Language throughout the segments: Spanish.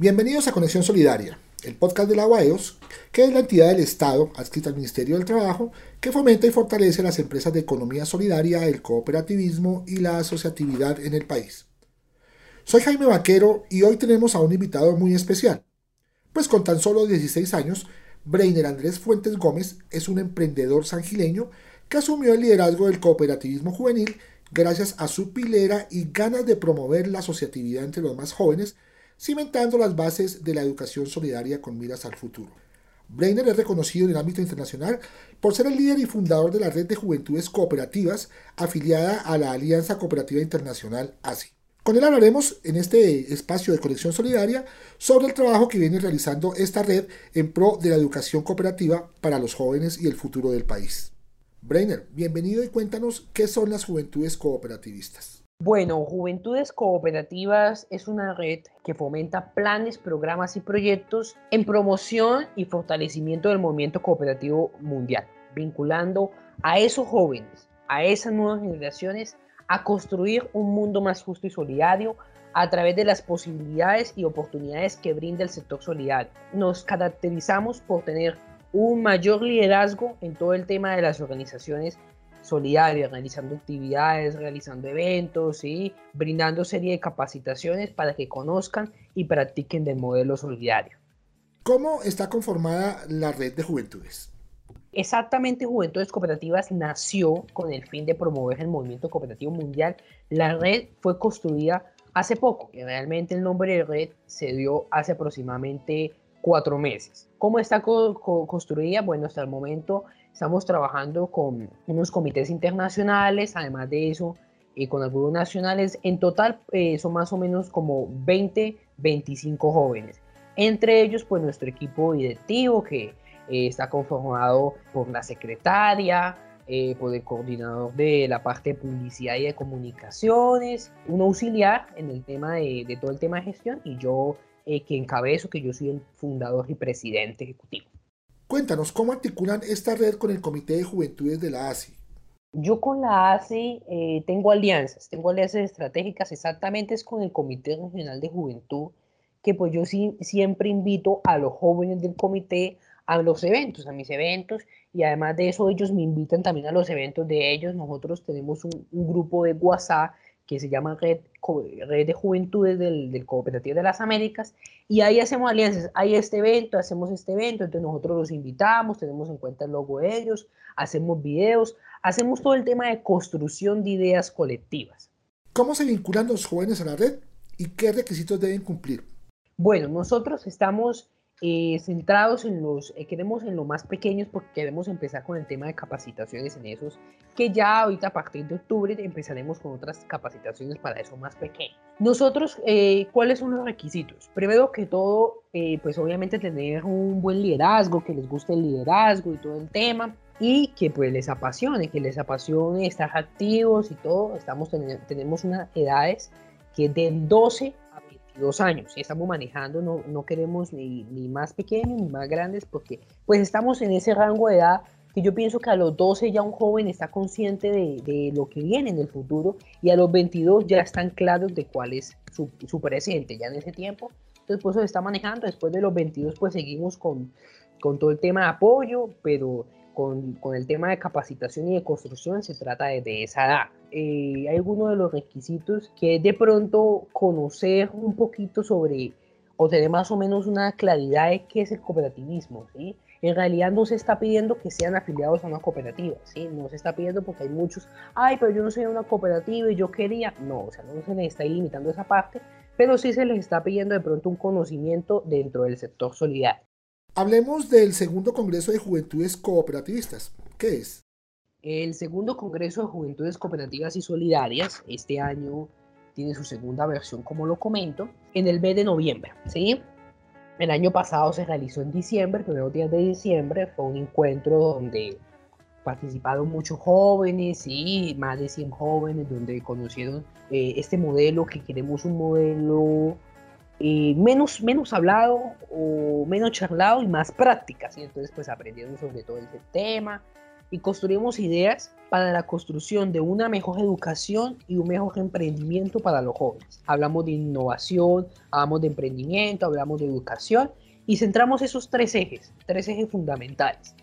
Bienvenidos a Conexión Solidaria, el podcast de la UAEOS, que es la entidad del Estado adscrita al Ministerio del Trabajo que fomenta y fortalece las empresas de economía solidaria, el cooperativismo y la asociatividad en el país. Soy Jaime Vaquero y hoy tenemos a un invitado muy especial, pues con tan solo 16 años, Brainer Andrés Fuentes Gómez es un emprendedor sangileño que asumió el liderazgo del cooperativismo juvenil gracias a su pilera y ganas de promover la asociatividad entre los más jóvenes cimentando las bases de la educación solidaria con miras al futuro. Brainer es reconocido en el ámbito internacional por ser el líder y fundador de la red de juventudes cooperativas afiliada a la Alianza Cooperativa Internacional ASI. Con él hablaremos en este espacio de conexión solidaria sobre el trabajo que viene realizando esta red en pro de la educación cooperativa para los jóvenes y el futuro del país. Brainer, bienvenido y cuéntanos qué son las juventudes cooperativistas. Bueno, Juventudes Cooperativas es una red que fomenta planes, programas y proyectos en promoción y fortalecimiento del movimiento cooperativo mundial, vinculando a esos jóvenes, a esas nuevas generaciones, a construir un mundo más justo y solidario a través de las posibilidades y oportunidades que brinda el sector solidario. Nos caracterizamos por tener un mayor liderazgo en todo el tema de las organizaciones solidaria, realizando actividades, realizando eventos y brindando serie de capacitaciones para que conozcan y practiquen del modelo solidario. ¿Cómo está conformada la red de juventudes? Exactamente, Juventudes Cooperativas nació con el fin de promover el movimiento cooperativo mundial. La red fue construida hace poco, y realmente el nombre de red se dio hace aproximadamente cuatro meses. ¿Cómo está construida? Bueno, hasta el momento Estamos trabajando con unos comités internacionales, además de eso, eh, con algunos nacionales. En total eh, son más o menos como 20, 25 jóvenes. Entre ellos, pues nuestro equipo directivo que eh, está conformado por la secretaria, por el coordinador de la parte de publicidad y de comunicaciones, un auxiliar en el tema de, de todo el tema de gestión y yo que encabezo, que yo soy el fundador y presidente ejecutivo. Cuéntanos, ¿cómo articulan esta red con el Comité de Juventudes de la ASI? Yo con la ASI eh, tengo alianzas, tengo alianzas estratégicas, exactamente es con el Comité Regional de Juventud, que pues yo siempre invito a los jóvenes del comité a los eventos, a mis eventos, y además de eso ellos me invitan también a los eventos de ellos. Nosotros tenemos un, un grupo de WhatsApp que se llama Red, Red de Juventudes del, del, Cooperativo de las Américas, y ahí hacemos alianzas, hay este evento, hacemos este evento, entonces nosotros los invitamos, tenemos en cuenta el logo de ellos, hacemos videos, hacemos todo el tema de construcción de ideas colectivas. ¿Cómo se vinculan los jóvenes a la red y qué requisitos deben cumplir? Bueno, nosotros estamos eh, centrados en los, eh, queremos en lo más pequeños porque queremos empezar con el tema de capacitaciones en esos, que ya ahorita a partir de octubre empezaremos con otras capacitaciones para eso más pequeños. Nosotros, eh, ¿cuáles son los requisitos? Primero que todo, pues obviamente tener un buen liderazgo, que les guste el liderazgo y todo el tema, y que pues les apasione, que les apasione estar activos y todo. Estamos, tenemos unas edades que de 12 dos años y estamos manejando, no, no queremos ni, ni, más pequeños ni más grandes porque pues estamos en ese rango de edad que yo pienso que a los 12 ya un joven está consciente de, de lo que viene en el futuro y a los 22 ya están claros de cuál es su, su presente ya en ese tiempo. Entonces pues se está manejando, después de los 22 pues seguimos con, con todo el tema de apoyo, pero con, el tema de capacitación y de construcción se trata de, de esa edad. Eh, hay algunos de los requisitos que es de pronto conocer un poquito sobre o tener más o menos una claridad de qué es el cooperativismo, ¿sí? En realidad no se está pidiendo que sean afiliados a una cooperativa, ¿sí? No se está pidiendo porque hay muchos, ay, pero yo no soy una cooperativa y yo quería. No, o sea, no se les está limitando esa parte, pero sí se les está pidiendo de pronto un conocimiento dentro del sector solidario. Hablemos del segundo Congreso de Juventudes Cooperativistas. ¿Qué es? El segundo Congreso de Juventudes Cooperativas y Solidarias, este año tiene su segunda versión, como lo comento, en el mes de noviembre, ¿sí? El año pasado se realizó en diciembre, primeros días de diciembre, fue un encuentro donde participaron muchos jóvenes, y más de 100 jóvenes, donde conocieron eh, este modelo, que queremos un modelo eh, menos, menos hablado o menos charlado y más prácticas. Y entonces pues aprendieron sobre todo este tema y construimos ideas para la construcción de una mejor educación y un mejor emprendimiento para los jóvenes. Hablamos de innovación, hablamos de emprendimiento, hablamos de educación y centramos esos tres ejes, tres ejes fundamentales.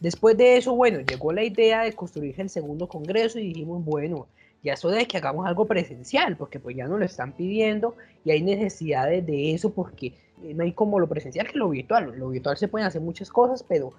Después de eso, bueno, llegó la idea de construir el segundo congreso y dijimos, bueno, ya eso de que hagamos algo presencial, porque pues ya nos lo están pidiendo y hay necesidades de eso porque no hay como lo presencial que lo virtual. Lo virtual se pueden hacer muchas cosas, pero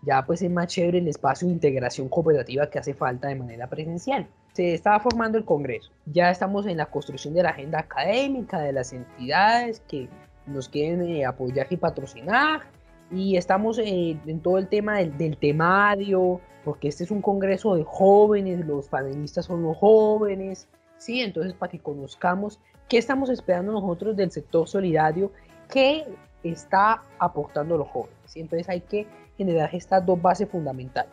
ya pues es más chévere el espacio de integración cooperativa que hace falta de manera presencial. Se estaba formando el Congreso, ya estamos en la construcción de la agenda académica, de las entidades que nos quieren eh, apoyar y patrocinar, y estamos eh, en todo el tema del, temario, porque este es un congreso de jóvenes, los panelistas son los jóvenes, ¿sí? Entonces, para que conozcamos qué estamos esperando nosotros del sector solidario, qué está aportando los jóvenes. ¿sí? Entonces, hay que generar estas dos bases fundamentales.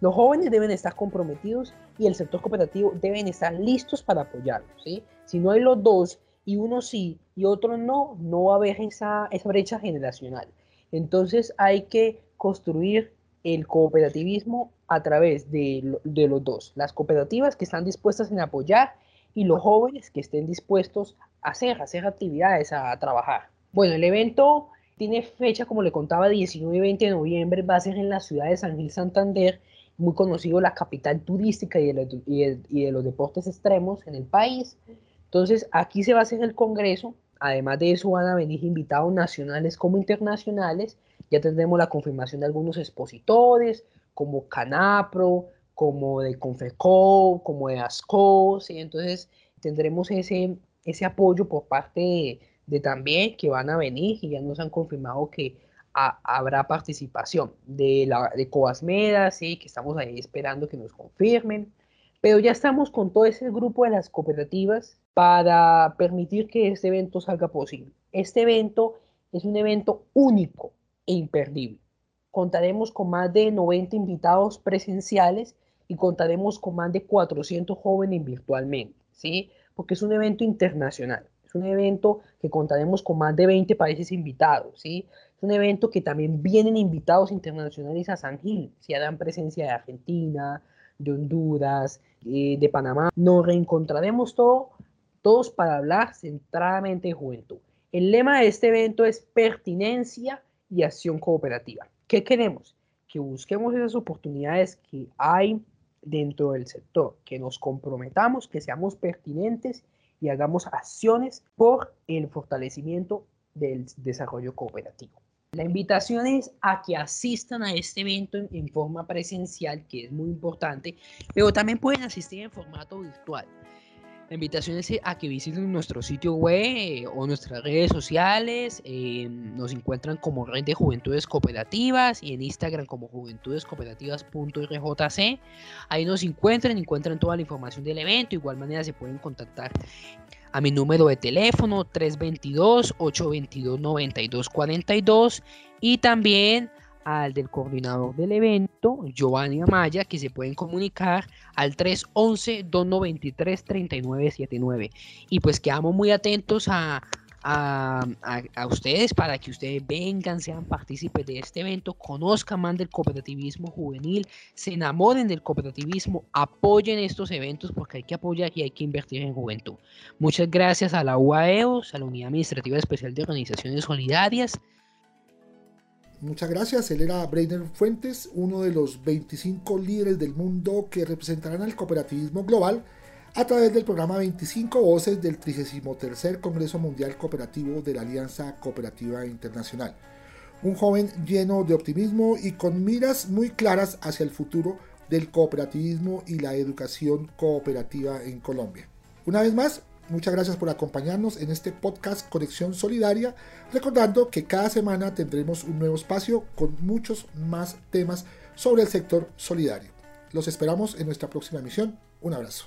Los jóvenes deben estar comprometidos y el sector cooperativo deben estar listos para apoyarlos. ¿sí? Si no hay los dos y uno sí y otro no, no va a haber esa, esa brecha generacional. Entonces hay que construir el cooperativismo a través de, de, los dos, las cooperativas que están dispuestas en apoyar y los jóvenes que estén dispuestos a hacer, hacer actividades, a, trabajar. Bueno, el evento tiene fecha, como le contaba, 19 y 20 de noviembre, va a ser en la ciudad de San Gil Santander, muy conocido la capital turística y de, de, y de los deportes extremos en el país. Entonces, aquí se va a hacer el congreso, Además de eso van a venir invitados nacionales como internacionales. Ya tendremos la confirmación de algunos expositores, como Canapro, como de Confeco, como de ASCO. ¿sí? Entonces tendremos ese, ese apoyo por parte de, también que van a venir y ya nos han confirmado que habrá participación de, la, de Coasmeda, ¿sí? que estamos ahí esperando que nos confirmen. Pero ya estamos con todo ese grupo de las cooperativas para permitir que este evento salga posible. Este evento es un evento único e imperdible. Contaremos con más de 90 invitados presenciales y contaremos con más de 400 jóvenes virtualmente, ¿sí? Porque es un evento internacional. Es un evento que contaremos con más de 20 países invitados, ¿sí? Es un evento que también vienen invitados internacionales a San Gil, si harán presencia de Argentina, de Honduras, eh, de Panamá. Nos reencontraremos todo todos para hablar centradamente de juventud. El lema de este evento es pertinencia y acción cooperativa. ¿Qué queremos? Que busquemos esas oportunidades que hay dentro del sector, que nos comprometamos, que seamos pertinentes y hagamos acciones por el fortalecimiento del desarrollo cooperativo. La invitación es a que asistan a este evento en, forma presencial, que es muy importante, pero también pueden asistir en formato virtual. La invitación es a que visiten nuestro sitio web o nuestras redes sociales. Eh, nos encuentran como Red de Juventudes Cooperativas y en Instagram como juventudescooperativas.rjc. Ahí nos encuentran, encuentran toda la información del evento. De igual manera se pueden contactar a mi número de teléfono 322-822-9242 y también al del coordinador del evento, Giovanni Amaya, que se pueden comunicar al 311-293-3979. Y pues quedamos muy atentos a, ustedes para que ustedes vengan, sean partícipes de este evento, conozcan más del cooperativismo juvenil, se enamoren del cooperativismo, apoyen estos eventos porque hay que apoyar y hay que invertir en juventud. Muchas gracias a la UAEOS, a la Unidad Administrativa Especial de Organizaciones Solidarias. Muchas gracias. Él era Brainer Fuentes, uno de los 25 líderes del mundo que representarán al cooperativismo global a través del programa 25 Voces del 33 Congreso Mundial Cooperativo de la Alianza Cooperativa Internacional. Un joven lleno de optimismo y con miras muy claras hacia el futuro del cooperativismo y la educación cooperativa en Colombia. Una vez más, Muchas gracias por acompañarnos en este podcast Conexión Solidaria, recordando que cada semana tendremos un nuevo espacio con muchos más temas sobre el sector solidario. Los esperamos en nuestra próxima emisión. Un abrazo.